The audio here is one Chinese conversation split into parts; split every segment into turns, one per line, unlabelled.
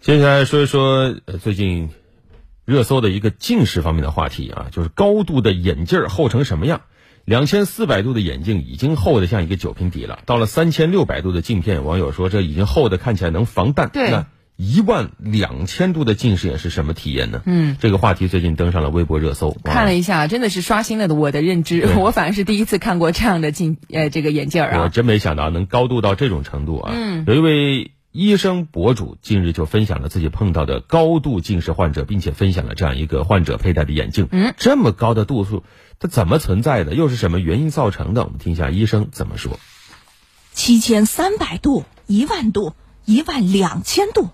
接下来说一说呃最近热搜的一个近视方面的话题啊，就是高度的眼镜儿厚成什么样？两千四百度的眼镜已经厚的像一个酒瓶底了，到了三千六百度的镜片，网友说这已经厚的看起来能防弹。
对
那一万两千度的近视眼是什么体验呢？
嗯，
这个话题最近登上了微博热搜。
看了一下，真的是刷新了我的认知。我反而是第一次看过这样的镜呃这个眼镜儿
我
啊。
真没想到能高度到这种程度啊！
嗯
有一位医生博主近日就分享了自己碰到的高度近视患者，并且分享了这样一个患者佩戴的眼镜。
嗯，
这么高的度数，它怎么存在的？又是什么原因造成的？我们听一下医生怎么说。
七千三百度、一万度、一万两千度。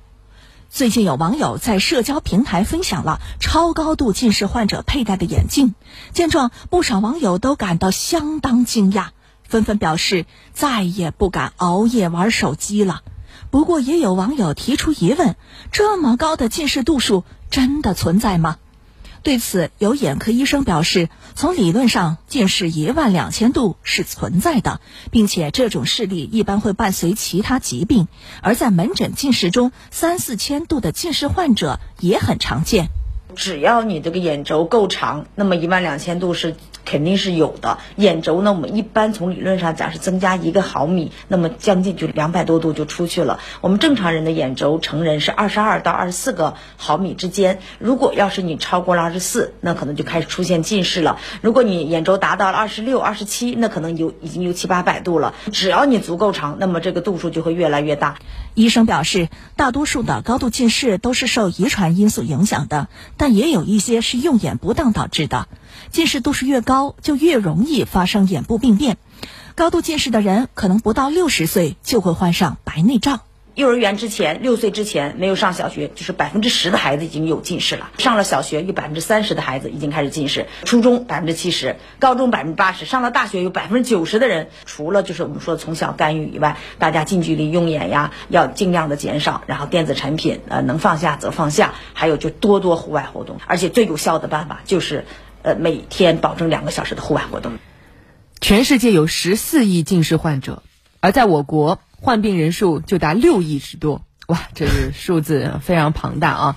最近有网友在社交平台分享了超高度近视患者佩戴的眼镜，见状，不少网友都感到相当惊讶，纷纷表示再也不敢熬夜玩手机了。不过，也有网友提出疑问：这么高的近视度数真的存在吗？对此，有眼科医生表示，从理论上，近视一万两千度是存在的，并且这种视力一般会伴随其他疾病，而在门诊近视中，三四千度的近视患者也很常见。
只要你这个眼轴够长，那么一万两千度是肯定是有的。眼轴呢，我们一般从理论上讲是增加一个毫米，那么将近就两百多度就出去了。我们正常人的眼轴，成人是二十二到二十四个毫米之间。如果要是你超过了二十四，那可能就开始出现近视了。如果你眼轴达到了二十六、二十七，那可能有已经有七八百度了。只要你足够长，那么这个度数就会越来越大。
医生表示，大多数的高度近视都是受遗传因素影响的，但也有一些是用眼不当导致的。近视度数越高，就越容易发生眼部病变。高度近视的人可能不到六十岁就会患上白内障。
幼儿园之前，六岁之前没有上小学，就是百分之十的孩子已经有近视了；上了小学，有百分之三十的孩子已经开始近视；初中百分之七十，高中百分之八十，上了大学有百分之九十的人，除了就是我们说从小干预以外，大家近距离用眼呀要尽量的减少，然后电子产品呃能放下则放下，还有就多多户外活动，而且最有效的办法就是呃每天保证两个小时的户外活动。
全世界有十四亿近视患者，而在我国患病人数就达六亿之多。哇，这个数字非常庞大啊！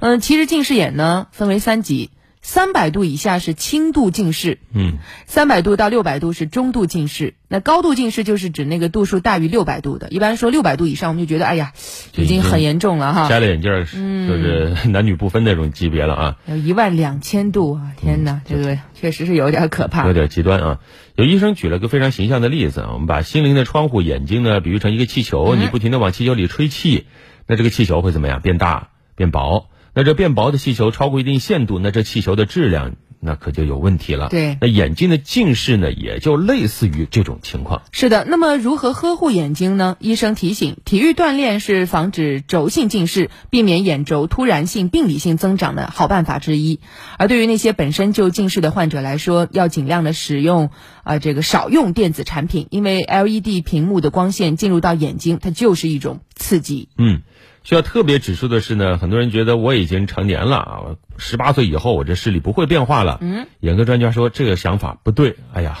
嗯，其实近视眼呢分为三级，三百度以下是轻度近视，
嗯，
三百度到六百度是中度近视，那高度近视就是指那个度数大于六百度的。一般说六百度以上，我们就觉得哎呀，已经很严重了哈。
摘了眼镜儿就是 男女不分那种级别了啊。
有一万两千度啊！天哪，这个确实是有点可怕
有。点极端啊！有医生举了个非常形象的例子啊，我们把心灵的窗户眼睛呢比喻成一个气球，你不停的往气球里吹气，那这个气球会怎么样？变大、变薄。那这变薄的气球超过一定限度，那这气球的质量那可就有问题了。
对
那眼睛的近视呢，也就类似于这种情况。
是的，那么如何呵护眼睛呢？医生提醒，体育锻炼是防止轴性近视、避免眼轴突然性病理性增长的好办法之一。而对于那些本身就近视的患者来说，要尽量的使用啊、这个少用电子产品，因为 LED 屏幕的光线进入到眼睛，它就是一种刺激。
嗯，需要特别指出的是呢，很多人觉得我已经成年了啊，十八岁以后我这视力不会变化了。
嗯，
眼科专家说这个想法不对。哎呀，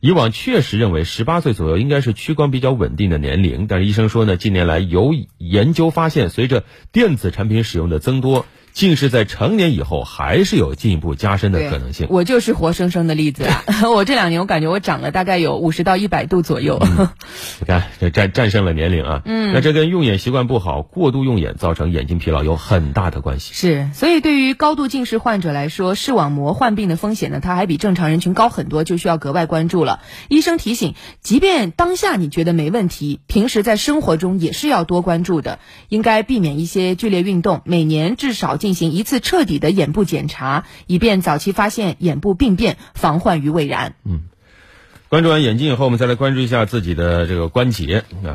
以往确实认为十八岁左右应该是屈光比较稳定的年龄，但是医生说呢，近年来有研究发现，随着电子产品使用的增多，近视在成年以后还是有进一步加深的可能性。
我就是活生生的例子啊！我这两年我感觉我长了大概有五十到一百度左右。
你看，这战战胜了年龄啊。嗯，那这跟用眼习惯不好、过度用眼造成眼睛疲劳有很大的关系。
是，所以对于高度近视患者来说，视网膜患病的风险呢，它还比正常人群高很多，就需要格外关注了。医生提醒，即便当下你觉得没问题，平时在生活中也是要多关注的，应该避免一些剧烈运动，每年至少进行一次彻底的眼部检查，以便早期发现眼部病变，防患于未然。
嗯关注完眼睛以后，我们再来关注一下自己的这个关节啊。